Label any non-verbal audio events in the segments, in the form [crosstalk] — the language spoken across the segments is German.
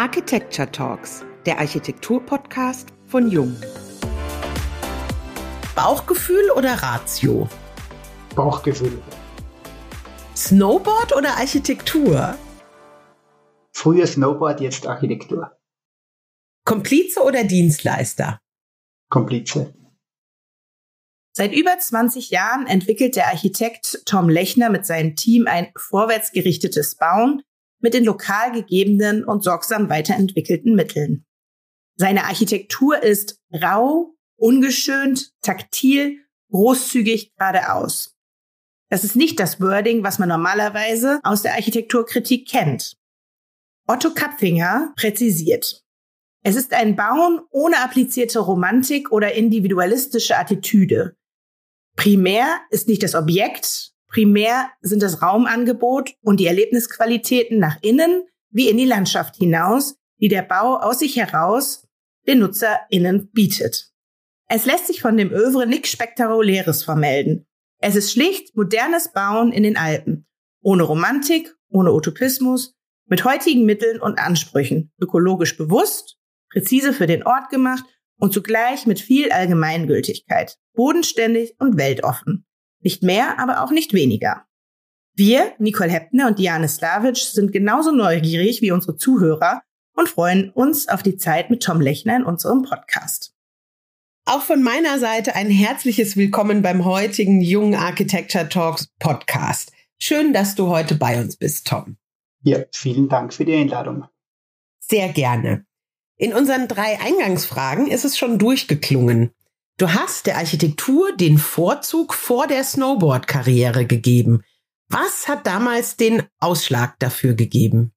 Architecture Talks, der Architektur-Podcast von Jung. Bauchgefühl oder Ratio? Bauchgefühl. Snowboard oder Architektur? Früher Snowboard, jetzt Architektur. Komplize oder Dienstleister? Komplize. Seit über 20 Jahren entwickelt der Architekt Tom Lechner mit seinem Team ein vorwärtsgerichtetes Bauen mit den lokal gegebenen und sorgsam weiterentwickelten Mitteln. Seine Architektur ist rau, ungeschönt, taktil, großzügig, geradeaus. Das ist nicht das Wording, was man normalerweise aus der Architekturkritik kennt. Otto Kapfinger präzisiert. Es ist ein Bauen ohne applizierte Romantik oder individualistische Attitüde. Primär ist nicht das Objekt, primär sind das Raumangebot und die Erlebnisqualitäten nach innen wie in die Landschaft hinaus, die der Bau aus sich heraus den NutzerInnen bietet. Es lässt sich von dem Övre nichts Spektakuläres vermelden. Es ist schlicht modernes Bauen in den Alpen. Ohne Romantik, ohne Utopismus, mit heutigen Mitteln und Ansprüchen, ökologisch bewusst, präzise für den Ort gemacht und zugleich mit viel Allgemeingültigkeit, bodenständig und weltoffen. Nicht mehr, aber auch nicht weniger. Wir, Nicole Heppner und Diane Slavic, sind genauso neugierig wie unsere Zuhörer und freuen uns auf die Zeit mit Tom Lechner in unserem Podcast. Auch von meiner Seite ein herzliches Willkommen beim heutigen Jungen Architecture Talks Podcast. Schön, dass du heute bei uns bist, Tom. Ja, vielen Dank für die Einladung. Sehr gerne. In unseren drei Eingangsfragen ist es schon durchgeklungen. Du hast der Architektur den Vorzug vor der Snowboard-Karriere gegeben. Was hat damals den Ausschlag dafür gegeben?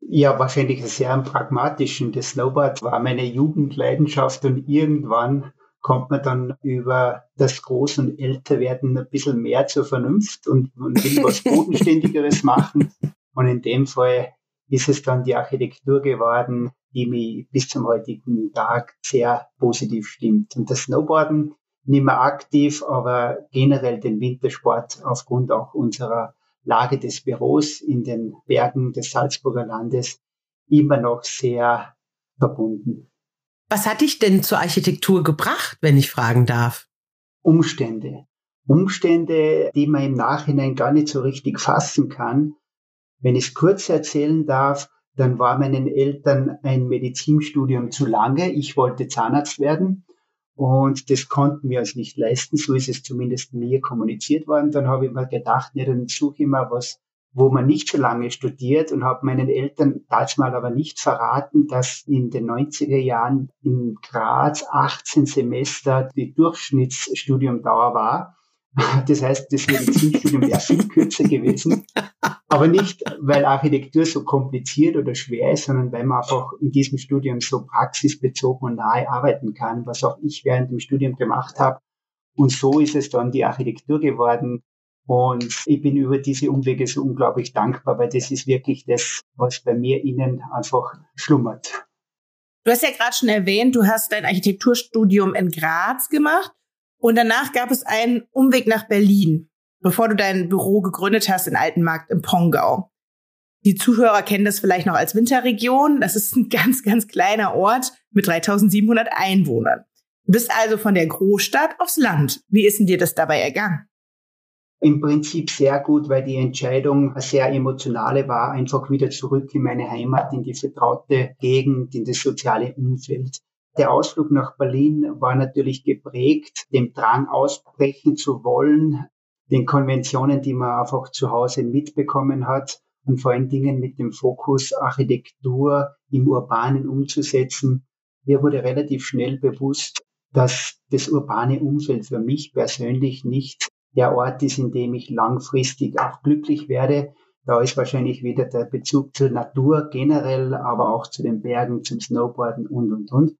Ja, wahrscheinlich sehr pragmatischen. Das Snowboard war meine Jugendleidenschaft und irgendwann kommt man dann über das Groß- und Älterwerden ein bisschen mehr zur Vernunft und, und will [laughs] was Bodenständigeres machen. Und in dem Fall ist es dann die Architektur geworden, die mich bis zum heutigen Tag sehr positiv stimmt. Und das Snowboarden nicht mehr aktiv, aber generell den Wintersport aufgrund auch unserer Lage des Büros in den Bergen des Salzburger Landes immer noch sehr verbunden. Was hat dich denn zur Architektur gebracht, wenn ich fragen darf? Umstände. Umstände, die man im Nachhinein gar nicht so richtig fassen kann. Wenn ich es kurz erzählen darf, dann war meinen Eltern ein Medizinstudium zu lange. Ich wollte Zahnarzt werden und das konnten wir uns nicht leisten. So ist es zumindest mir kommuniziert worden. Dann habe ich mir gedacht, ja, dann suche ich mal was, wo man nicht so lange studiert und habe meinen Eltern damals mal aber nicht verraten, dass in den 90er Jahren in Graz 18 Semester die Durchschnittsstudiumdauer war. [laughs] Das heißt, das Medizinstudium wäre viel kürzer gewesen. Aber nicht, weil Architektur so kompliziert oder schwer ist, sondern weil man einfach in diesem Studium so praxisbezogen und nahe arbeiten kann, was auch ich während dem Studium gemacht habe. Und so ist es dann die Architektur geworden. Und ich bin über diese Umwege so unglaublich dankbar, weil das ist wirklich das, was bei mir innen einfach schlummert. Du hast ja gerade schon erwähnt, du hast dein Architekturstudium in Graz gemacht und danach gab es einen Umweg nach Berlin, bevor du dein Büro gegründet hast in Altenmarkt im Pongau. Die Zuhörer kennen das vielleicht noch als Winterregion. Das ist ein [laughs] ganz, ganz kleiner Ort mit 3700 Einwohnern. Du bist also von der Großstadt aufs Land. Wie ist denn dir das dabei ergangen? Im Prinzip sehr gut, weil die Entscheidung eine sehr emotionale war, einfach wieder zurück in meine Heimat, in die vertraute Gegend, in das soziale Umfeld. Der Ausflug nach Berlin war natürlich geprägt, dem Drang ausbrechen zu wollen, den Konventionen, die man einfach zu Hause mitbekommen hat und vor allen Dingen mit dem Fokus Architektur im Urbanen umzusetzen. Mir wurde relativ schnell bewusst, dass das urbane Umfeld für mich persönlich nicht der Ort ist, in dem ich langfristig auch glücklich werde. Da ist wahrscheinlich wieder der Bezug zur Natur generell, aber auch zu den Bergen, zum Snowboarden und, und, und.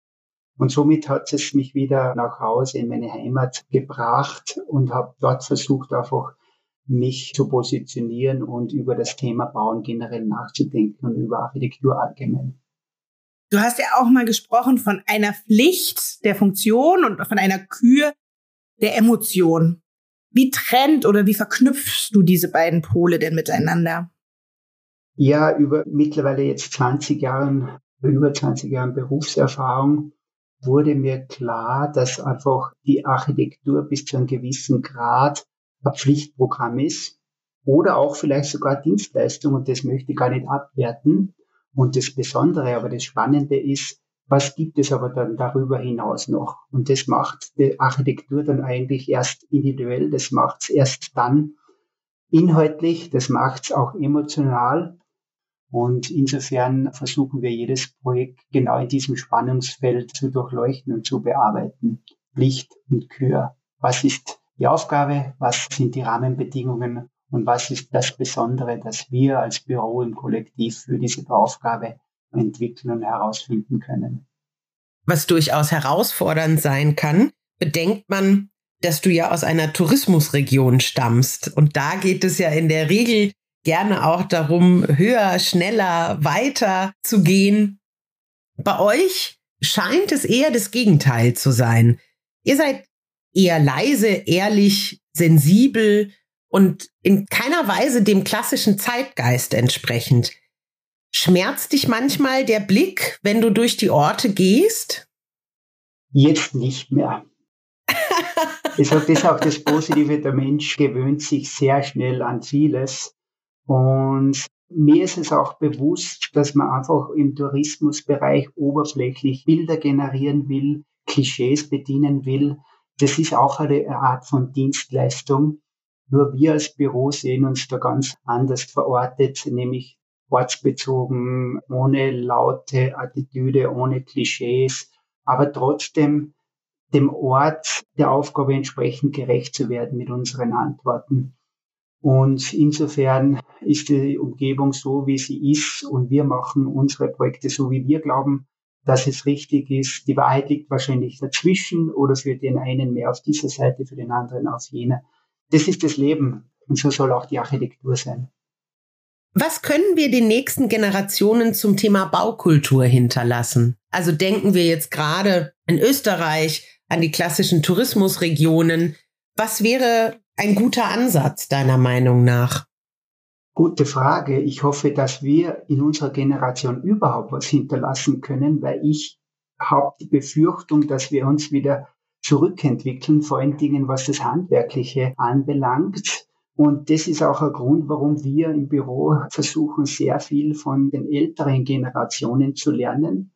Und somit hat es mich wieder nach Hause in meine Heimat gebracht und habe dort versucht, einfach mich zu positionieren und über das Thema Bauen generell nachzudenken und über Architektur allgemein. Du hast ja auch mal gesprochen von einer Pflicht der Funktion und von einer Kür der Emotion. Wie trennt oder wie verknüpfst du diese beiden Pole denn miteinander? Ja, über mittlerweile jetzt 20 Jahren über 20 Jahren Berufserfahrung wurde mir klar, dass einfach die Architektur bis zu einem gewissen Grad ein Pflichtprogramm ist oder auch vielleicht sogar Dienstleistung und das möchte ich gar nicht abwerten. Und das Besondere, aber das Spannende ist, was gibt es aber dann darüber hinaus noch? Und das macht die Architektur dann eigentlich erst individuell, das macht es erst dann inhaltlich, das macht es auch emotional. Und insofern versuchen wir jedes Projekt genau in diesem Spannungsfeld zu durchleuchten und zu bearbeiten. Licht und Kür. Was ist die Aufgabe? Was sind die Rahmenbedingungen? Und was ist das Besondere, das wir als Büro im Kollektiv für diese Aufgabe entwickeln und herausfinden können? Was durchaus herausfordernd sein kann, bedenkt man, dass du ja aus einer Tourismusregion stammst. Und da geht es ja in der Regel gerne auch darum, höher, schneller, weiter zu gehen. Bei euch scheint es eher das Gegenteil zu sein. Ihr seid eher leise, ehrlich, sensibel und in keiner Weise dem klassischen Zeitgeist entsprechend. Schmerzt dich manchmal der Blick, wenn du durch die Orte gehst? Jetzt nicht mehr. das ist auch das Positive, der Mensch gewöhnt sich sehr schnell an vieles. Und mir ist es auch bewusst, dass man einfach im Tourismusbereich oberflächlich Bilder generieren will, Klischees bedienen will. Das ist auch eine Art von Dienstleistung. Nur wir als Büro sehen uns da ganz anders verortet, nämlich ortsbezogen, ohne laute Attitüde, ohne Klischees, aber trotzdem dem Ort der Aufgabe entsprechend gerecht zu werden mit unseren Antworten. Und insofern ist die Umgebung so, wie sie ist und wir machen unsere Projekte so, wie wir glauben, dass es richtig ist. Die Wahrheit liegt wahrscheinlich dazwischen oder für den einen mehr auf dieser Seite, für den anderen auf jener. Das ist das Leben und so soll auch die Architektur sein. Was können wir den nächsten Generationen zum Thema Baukultur hinterlassen? Also denken wir jetzt gerade in Österreich an die klassischen Tourismusregionen. Was wäre ein guter Ansatz deiner Meinung nach? Gute Frage. Ich hoffe, dass wir in unserer Generation überhaupt was hinterlassen können, weil ich habe die Befürchtung, dass wir uns wieder zurückentwickeln, vor allen Dingen was das Handwerkliche anbelangt. Und das ist auch ein Grund, warum wir im Büro versuchen, sehr viel von den älteren Generationen zu lernen,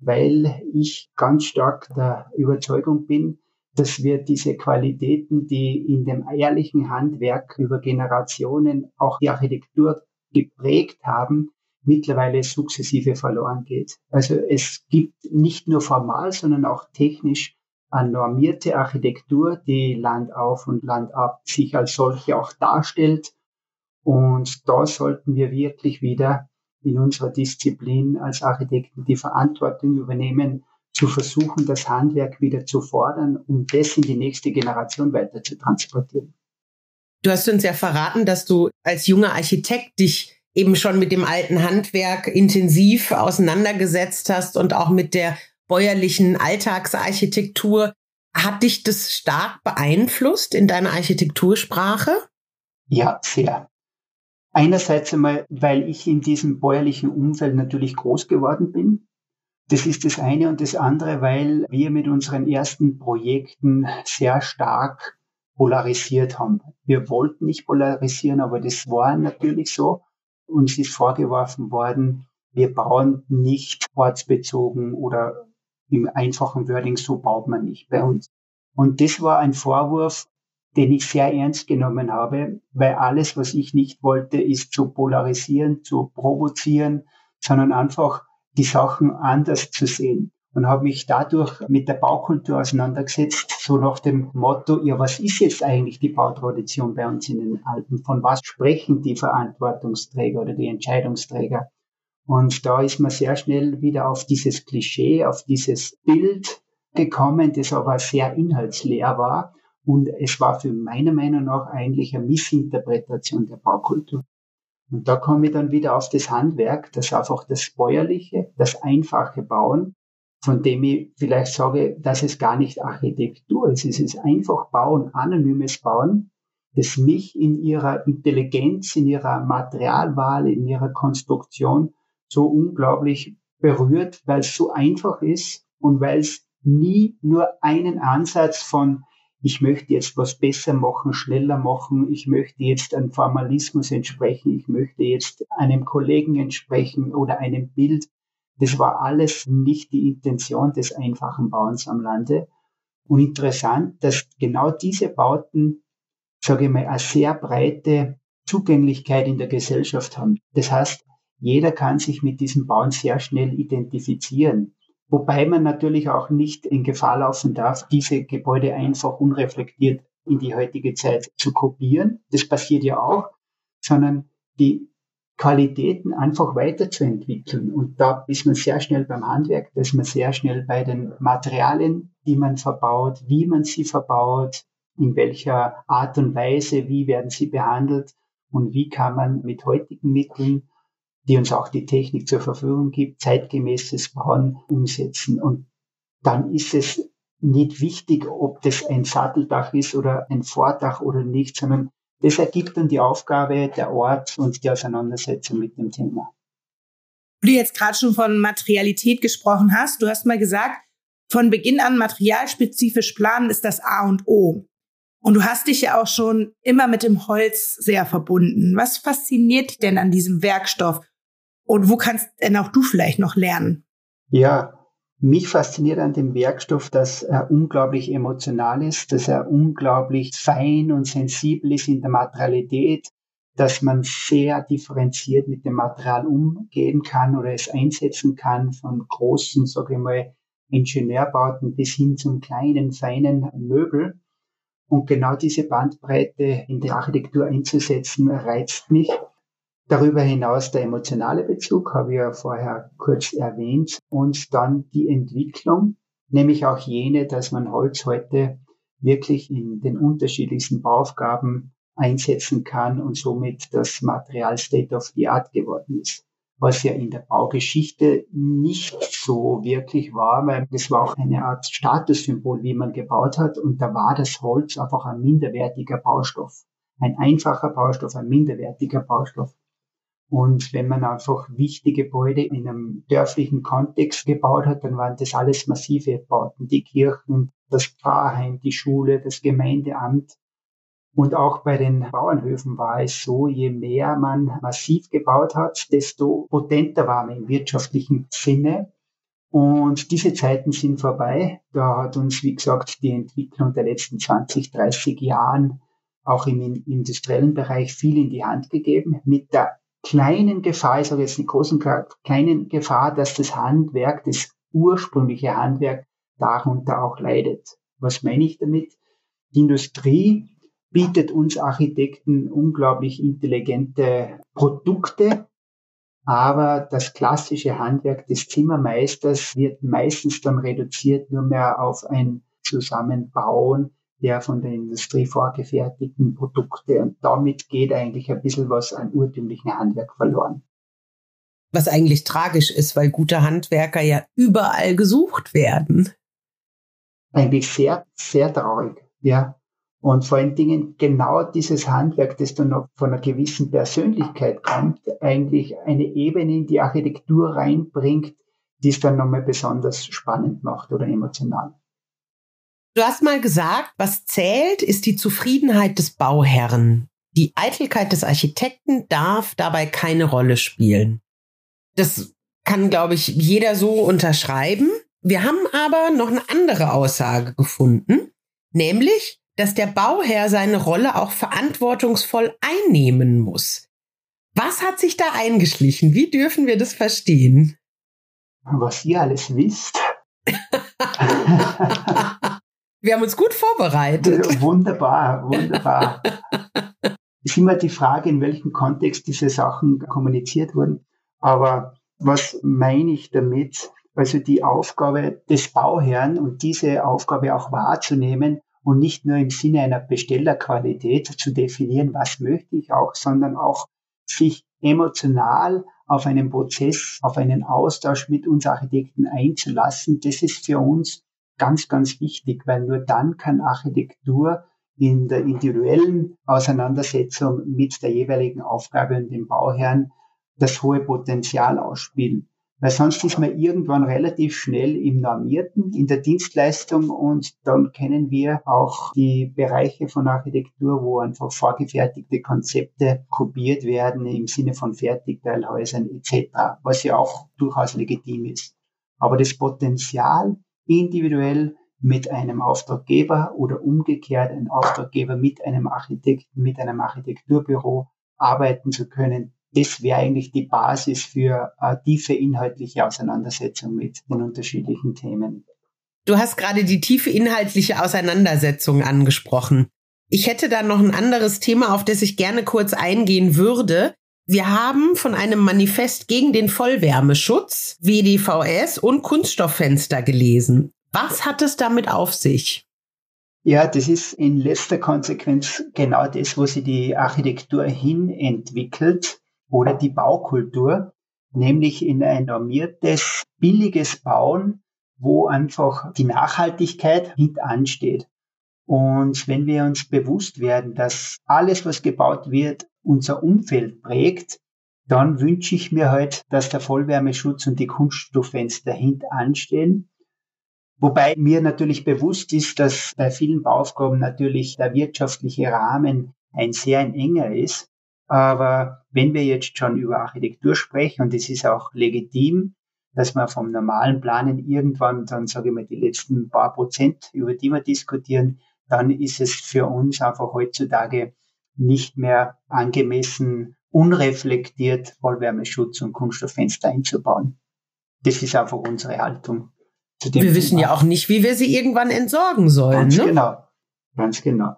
weil ich ganz stark der Überzeugung bin, dass wir diese Qualitäten, die in dem ehrlichen Handwerk über Generationen auch die Architektur geprägt haben, mittlerweile sukzessive verloren geht. Also es gibt nicht nur formal, sondern auch technisch eine normierte Architektur, die Land auf und Land ab sich als solche auch darstellt. Und da sollten wir wirklich wieder in unserer Disziplin als Architekten die Verantwortung übernehmen, zu versuchen, das Handwerk wieder zu fordern, um das in die nächste Generation weiter zu transportieren. Du hast uns ja verraten, dass du als junger Architekt dich eben schon mit dem alten Handwerk intensiv auseinandergesetzt hast und auch mit der bäuerlichen Alltagsarchitektur. Hat dich das stark beeinflusst in deiner Architektursprache? Ja, sehr. Einerseits einmal, weil ich in diesem bäuerlichen Umfeld natürlich groß geworden bin. Das ist das eine und das andere, weil wir mit unseren ersten Projekten sehr stark polarisiert haben. Wir wollten nicht polarisieren, aber das war natürlich so. Uns ist vorgeworfen worden, wir bauen nicht ortsbezogen oder im einfachen Wording, so baut man nicht bei uns. Und das war ein Vorwurf, den ich sehr ernst genommen habe, weil alles, was ich nicht wollte, ist zu polarisieren, zu provozieren, sondern einfach die Sachen anders zu sehen und habe mich dadurch mit der Baukultur auseinandergesetzt, so nach dem Motto, ja, was ist jetzt eigentlich die Bautradition bei uns in den Alpen? Von was sprechen die Verantwortungsträger oder die Entscheidungsträger? Und da ist man sehr schnell wieder auf dieses Klischee, auf dieses Bild gekommen, das aber sehr inhaltsleer war. Und es war für meiner Meinung nach eigentlich eine Missinterpretation der Baukultur. Und da komme ich dann wieder auf das Handwerk, das einfach das Bäuerliche, das einfache Bauen, von dem ich vielleicht sage, dass es gar nicht Architektur ist. Es ist einfach Bauen, anonymes Bauen, das mich in ihrer Intelligenz, in ihrer Materialwahl, in ihrer Konstruktion so unglaublich berührt, weil es so einfach ist und weil es nie nur einen Ansatz von ich möchte jetzt was besser machen, schneller machen, ich möchte jetzt einem Formalismus entsprechen, ich möchte jetzt einem Kollegen entsprechen oder einem Bild. Das war alles nicht die Intention des einfachen Bauens am Lande. Und interessant, dass genau diese Bauten, sage ich mal, eine sehr breite Zugänglichkeit in der Gesellschaft haben. Das heißt, jeder kann sich mit diesen Bauen sehr schnell identifizieren. Wobei man natürlich auch nicht in Gefahr laufen darf, diese Gebäude einfach unreflektiert in die heutige Zeit zu kopieren. Das passiert ja auch, sondern die Qualitäten einfach weiterzuentwickeln. Und da ist man sehr schnell beim Handwerk, da ist man sehr schnell bei den Materialien, die man verbaut, wie man sie verbaut, in welcher Art und Weise, wie werden sie behandelt und wie kann man mit heutigen Mitteln die uns auch die Technik zur Verfügung gibt, zeitgemäßes Bauen umsetzen. Und dann ist es nicht wichtig, ob das ein Satteldach ist oder ein Vordach oder nicht, sondern das ergibt dann die Aufgabe der Ort und die Auseinandersetzung mit dem Thema. Du jetzt gerade schon von Materialität gesprochen hast, du hast mal gesagt, von Beginn an materialspezifisch planen ist das A und O. Und du hast dich ja auch schon immer mit dem Holz sehr verbunden. Was fasziniert dich denn an diesem Werkstoff? Und wo kannst denn auch du vielleicht noch lernen? Ja, mich fasziniert an dem Werkstoff, dass er unglaublich emotional ist, dass er unglaublich fein und sensibel ist in der Materialität, dass man sehr differenziert mit dem Material umgehen kann oder es einsetzen kann, von großen, sage ich mal, Ingenieurbauten bis hin zum kleinen, feinen Möbel. Und genau diese Bandbreite in der Architektur einzusetzen, reizt mich. Darüber hinaus der emotionale Bezug, habe ich ja vorher kurz erwähnt, und dann die Entwicklung, nämlich auch jene, dass man Holz heute wirklich in den unterschiedlichsten Bauaufgaben einsetzen kann und somit das Material State of the Art geworden ist. Was ja in der Baugeschichte nicht so wirklich war, weil das war auch eine Art Statussymbol, wie man gebaut hat. Und da war das Holz einfach ein minderwertiger Baustoff. Ein einfacher Baustoff, ein minderwertiger Baustoff. Und wenn man einfach wichtige Gebäude in einem dörflichen Kontext gebaut hat, dann waren das alles massive Bauten. Die Kirchen, das Pfarrheim, die Schule, das Gemeindeamt. Und auch bei den Bauernhöfen war es so, je mehr man massiv gebaut hat, desto potenter war man im wirtschaftlichen Sinne. Und diese Zeiten sind vorbei. Da hat uns, wie gesagt, die Entwicklung der letzten 20, 30 Jahren auch im industriellen Bereich viel in die Hand gegeben mit der kleinen Gefahr, ich sage jetzt nicht großen, kleinen Gefahr, dass das Handwerk, das ursprüngliche Handwerk darunter auch leidet. Was meine ich damit? Die Industrie bietet uns Architekten unglaublich intelligente Produkte, aber das klassische Handwerk des Zimmermeisters wird meistens dann reduziert nur mehr auf ein Zusammenbauen der von der Industrie vorgefertigten Produkte. Und damit geht eigentlich ein bisschen was an urtümlichen Handwerk verloren. Was eigentlich tragisch ist, weil gute Handwerker ja überall gesucht werden. Eigentlich sehr, sehr traurig, ja. Und vor allen Dingen genau dieses Handwerk, das dann noch von einer gewissen Persönlichkeit kommt, eigentlich eine Ebene in die Architektur reinbringt, die es dann nochmal besonders spannend macht oder emotional. Du hast mal gesagt, was zählt, ist die Zufriedenheit des Bauherrn. Die Eitelkeit des Architekten darf dabei keine Rolle spielen. Das kann, glaube ich, jeder so unterschreiben. Wir haben aber noch eine andere Aussage gefunden, nämlich, dass der Bauherr seine Rolle auch verantwortungsvoll einnehmen muss. Was hat sich da eingeschlichen? Wie dürfen wir das verstehen? Was ihr alles wisst. [laughs] Wir haben uns gut vorbereitet. [laughs] Wunderbar, wunderbar. ist immer die Frage, in welchem Kontext diese Sachen kommuniziert wurden. Aber was meine ich damit? Also die Aufgabe des Bauherrn und diese Aufgabe auch wahrzunehmen und nicht nur im Sinne einer Bestellerqualität zu definieren, was möchte ich auch, sondern auch sich emotional auf einen Prozess, auf einen Austausch mit uns Architekten einzulassen. Das ist für uns ganz, ganz wichtig, weil nur dann kann Architektur in der individuellen Auseinandersetzung mit der jeweiligen Aufgabe und dem Bauherrn das hohe Potenzial ausspielen. weil sonst ist man irgendwann relativ schnell im Normierten, in der Dienstleistung und dann kennen wir auch die Bereiche von Architektur, wo einfach vorgefertigte Konzepte kopiert werden im Sinne von Fertigteilhäusern etc., was ja auch durchaus legitim ist. Aber das Potenzial, individuell mit einem Auftraggeber oder umgekehrt ein Auftraggeber mit einem Architekten, mit einem Architekturbüro arbeiten zu können, das wäre eigentlich die Basis für eine tiefe inhaltliche Auseinandersetzung mit den unterschiedlichen Themen. Du hast gerade die tiefe inhaltliche Auseinandersetzung angesprochen. Ich hätte da noch ein anderes Thema, auf das ich gerne kurz eingehen würde. Wir haben von einem Manifest gegen den Vollwärmeschutz, WDVS und Kunststofffenster gelesen. Was hat es damit auf sich? Ja, das ist in letzter Konsequenz genau das, wo sich die Architektur hin entwickelt oder die Baukultur, nämlich in ein normiertes, billiges Bauen, wo einfach die Nachhaltigkeit hintansteht. Und wenn wir uns bewusst werden, dass alles, was gebaut wird, unser Umfeld prägt, dann wünsche ich mir halt, dass der Vollwärmeschutz und die Kunststofffenster hintanstehen. Wobei mir natürlich bewusst ist, dass bei vielen Bauaufgaben natürlich der wirtschaftliche Rahmen ein sehr ein enger ist. Aber wenn wir jetzt schon über Architektur sprechen, und es ist auch legitim, dass man vom normalen Planen irgendwann dann, sage ich mal, die letzten paar Prozent, über die wir diskutieren, dann ist es für uns einfach heutzutage nicht mehr angemessen, unreflektiert Vollwärmeschutz und Kunststofffenster einzubauen. Das ist einfach unsere Haltung. Wir wissen ja auch nicht, wie wir sie irgendwann entsorgen sollen. Ganz ne? genau. Ganz genau.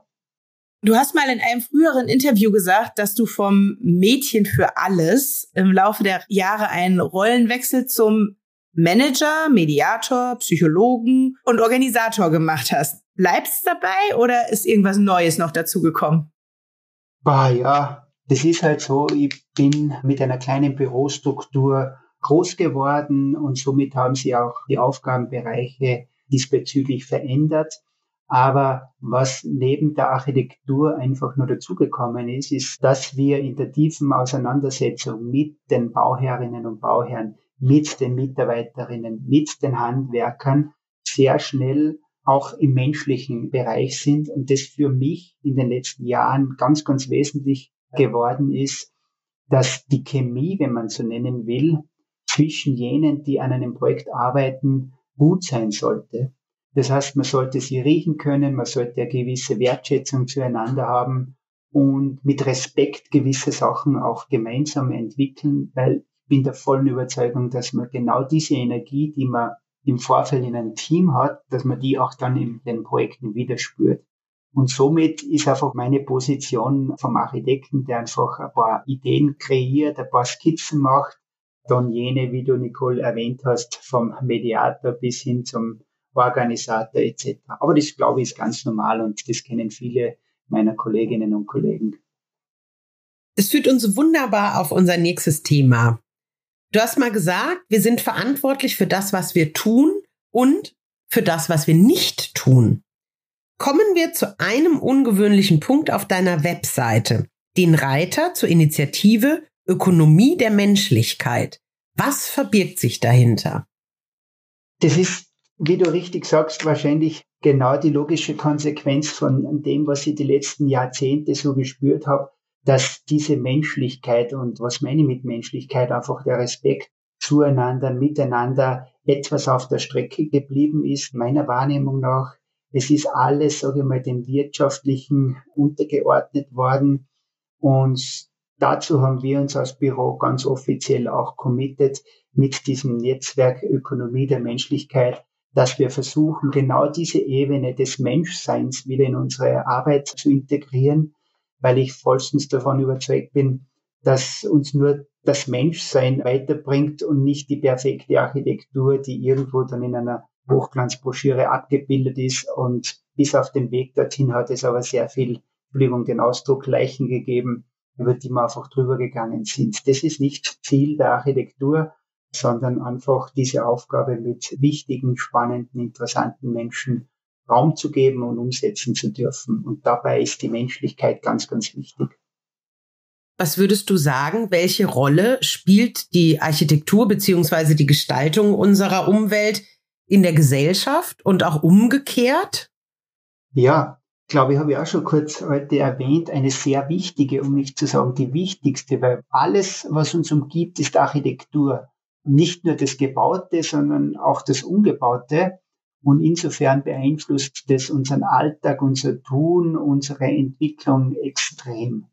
Du hast mal in einem früheren Interview gesagt, dass du vom Mädchen für alles im Laufe der Jahre einen Rollenwechsel zum Manager, Mediator, Psychologen und Organisator gemacht hast. Bleibst dabei oder ist irgendwas Neues noch dazugekommen? Bah, ja, das ist halt so. Ich bin mit einer kleinen Bürostruktur groß geworden und somit haben sie auch die Aufgabenbereiche diesbezüglich verändert. Aber was neben der Architektur einfach nur dazugekommen ist, ist, dass wir in der tiefen Auseinandersetzung mit den Bauherrinnen und Bauherren, mit den Mitarbeiterinnen, mit den Handwerkern sehr schnell auch im menschlichen Bereich sind und das für mich in den letzten Jahren ganz, ganz wesentlich geworden ist, dass die Chemie, wenn man so nennen will, zwischen jenen, die an einem Projekt arbeiten, gut sein sollte. Das heißt, man sollte sie riechen können, man sollte eine gewisse Wertschätzung zueinander haben und mit Respekt gewisse Sachen auch gemeinsam entwickeln, weil ich bin der vollen Überzeugung, dass man genau diese Energie, die man im Vorfeld in einem Team hat, dass man die auch dann in den Projekten wieder spürt. Und somit ist einfach meine Position vom Architekten, der einfach ein paar Ideen kreiert, ein paar Skizzen macht, dann jene, wie du Nicole erwähnt hast, vom Mediator bis hin zum Organisator etc. Aber das, glaube ich, ist ganz normal und das kennen viele meiner Kolleginnen und Kollegen. Es führt uns wunderbar auf unser nächstes Thema. Du hast mal gesagt, wir sind verantwortlich für das, was wir tun und für das, was wir nicht tun. Kommen wir zu einem ungewöhnlichen Punkt auf deiner Webseite, den Reiter zur Initiative Ökonomie der Menschlichkeit. Was verbirgt sich dahinter? Das ist wie du richtig sagst, wahrscheinlich genau die logische Konsequenz von dem, was ich die letzten Jahrzehnte so gespürt habe, dass diese Menschlichkeit und was meine ich mit Menschlichkeit, einfach der Respekt zueinander, miteinander etwas auf der Strecke geblieben ist, meiner Wahrnehmung nach. Es ist alles, sage ich mal, dem Wirtschaftlichen untergeordnet worden. Und dazu haben wir uns als Büro ganz offiziell auch committed mit diesem Netzwerk Ökonomie der Menschlichkeit dass wir versuchen, genau diese Ebene des Menschseins wieder in unsere Arbeit zu integrieren, weil ich vollstens davon überzeugt bin, dass uns nur das Menschsein weiterbringt und nicht die perfekte Architektur, die irgendwo dann in einer Hochglanzbroschüre abgebildet ist. Und bis auf den Weg dorthin hat es aber sehr viel, Entschuldigung, den Ausdruck Leichen gegeben, über die wir einfach drüber gegangen sind. Das ist nicht Ziel der Architektur, sondern einfach diese Aufgabe mit wichtigen, spannenden, interessanten Menschen Raum zu geben und umsetzen zu dürfen. Und dabei ist die Menschlichkeit ganz, ganz wichtig. Was würdest du sagen, welche Rolle spielt die Architektur beziehungsweise die Gestaltung unserer Umwelt in der Gesellschaft und auch umgekehrt? Ja, glaube ich, habe ich auch schon kurz heute erwähnt, eine sehr wichtige, um nicht zu sagen die wichtigste, weil alles, was uns umgibt, ist Architektur. Nicht nur das Gebaute, sondern auch das Ungebaute. Und insofern beeinflusst das unseren Alltag, unser Tun, unsere Entwicklung extrem.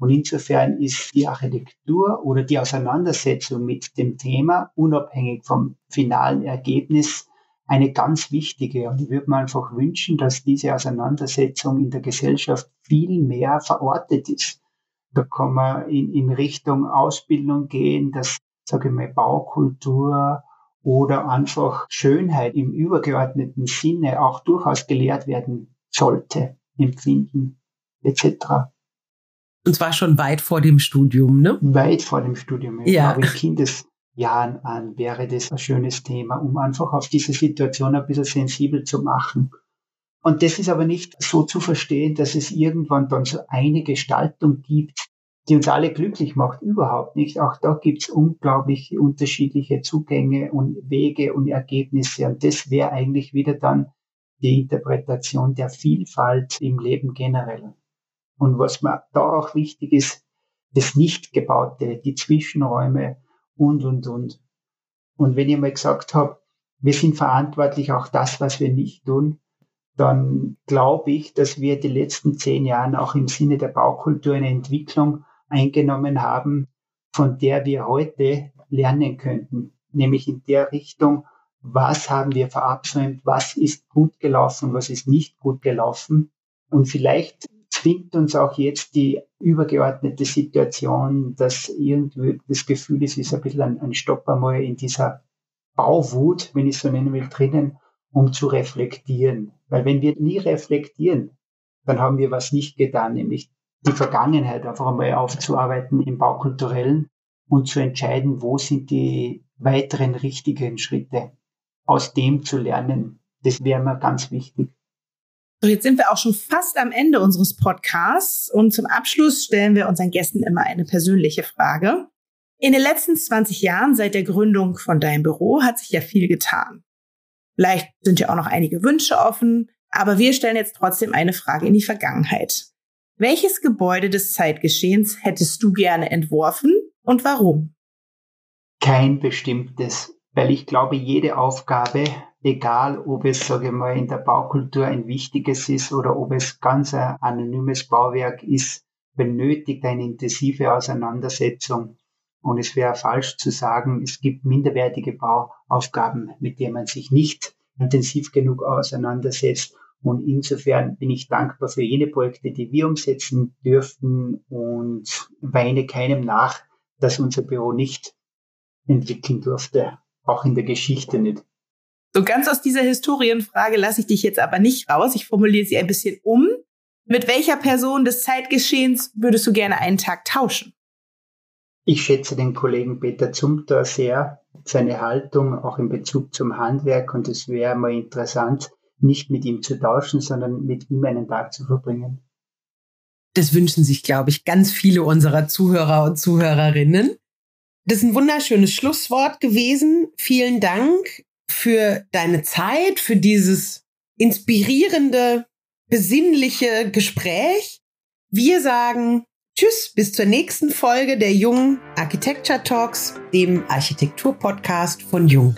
Und insofern ist die Architektur oder die Auseinandersetzung mit dem Thema, unabhängig vom finalen Ergebnis, eine ganz wichtige. Und ich würde mir einfach wünschen, dass diese Auseinandersetzung in der Gesellschaft viel mehr verortet ist. Da kann man in, in Richtung Ausbildung gehen, dass, sage ich mal, Baukultur oder einfach Schönheit im übergeordneten Sinne auch durchaus gelehrt werden sollte, empfinden etc. Und zwar schon weit vor dem Studium, ne? Weit vor dem Studium. Ich ja. glaube, in Kindes, Jahren an wäre das ein schönes Thema, um einfach auf diese Situation ein bisschen sensibel zu machen. Und das ist aber nicht so zu verstehen, dass es irgendwann dann so eine Gestaltung gibt, die uns alle glücklich macht. Überhaupt nicht. Auch da gibt es unglaublich unterschiedliche Zugänge und Wege und Ergebnisse. Und das wäre eigentlich wieder dann die Interpretation der Vielfalt im Leben generell. Und was mir da auch wichtig ist, das Nicht-Gebaute, die Zwischenräume, und, und, und. Und wenn ich mal gesagt habe, wir sind verantwortlich auch das, was wir nicht tun, dann glaube ich, dass wir die letzten zehn Jahre auch im Sinne der Baukultur eine Entwicklung eingenommen haben, von der wir heute lernen könnten. Nämlich in der Richtung, was haben wir verabsäumt, was ist gut gelaufen, was ist nicht gut gelaufen. Und vielleicht zwingt uns auch jetzt die übergeordnete Situation, dass irgendwie das Gefühl ist, ist ein bisschen ein, ein Stopp einmal in dieser Bauwut, wenn ich so nennen will, drinnen, um zu reflektieren. Weil wenn wir nie reflektieren, dann haben wir was nicht getan, nämlich die Vergangenheit einfach einmal aufzuarbeiten im Baukulturellen und zu entscheiden, wo sind die weiteren richtigen Schritte, aus dem zu lernen. Das wäre mir ganz wichtig. So, jetzt sind wir auch schon fast am Ende unseres Podcasts und zum Abschluss stellen wir unseren Gästen immer eine persönliche Frage. In den letzten 20 Jahren seit der Gründung von deinem Büro hat sich ja viel getan. Vielleicht sind ja auch noch einige Wünsche offen, aber wir stellen jetzt trotzdem eine Frage in die Vergangenheit. Welches Gebäude des Zeitgeschehens hättest du gerne entworfen und warum? Kein bestimmtes, weil ich glaube, jede Aufgabe egal ob es, sage ich mal, in der Baukultur ein wichtiges ist oder ob es ganz ein anonymes Bauwerk ist, benötigt eine intensive Auseinandersetzung. Und es wäre falsch zu sagen, es gibt minderwertige Bauaufgaben, mit denen man sich nicht intensiv genug auseinandersetzt. Und insofern bin ich dankbar für jene Projekte, die wir umsetzen dürften und weine keinem nach, dass unser Büro nicht entwickeln durfte, auch in der Geschichte nicht. So ganz aus dieser Historienfrage lasse ich dich jetzt aber nicht raus. Ich formuliere sie ein bisschen um. Mit welcher Person des Zeitgeschehens würdest du gerne einen Tag tauschen? Ich schätze den Kollegen Peter Zumthor sehr, seine Haltung auch in Bezug zum Handwerk und es wäre mal interessant, nicht mit ihm zu tauschen, sondern mit ihm einen Tag zu verbringen. Das wünschen sich, glaube ich, ganz viele unserer Zuhörer und Zuhörerinnen. Das ist ein wunderschönes Schlusswort gewesen. Vielen Dank für deine Zeit, für dieses inspirierende, besinnliche Gespräch. Wir sagen Tschüss, bis zur nächsten Folge der Jung Architecture Talks, dem Architektur-Podcast von Jung.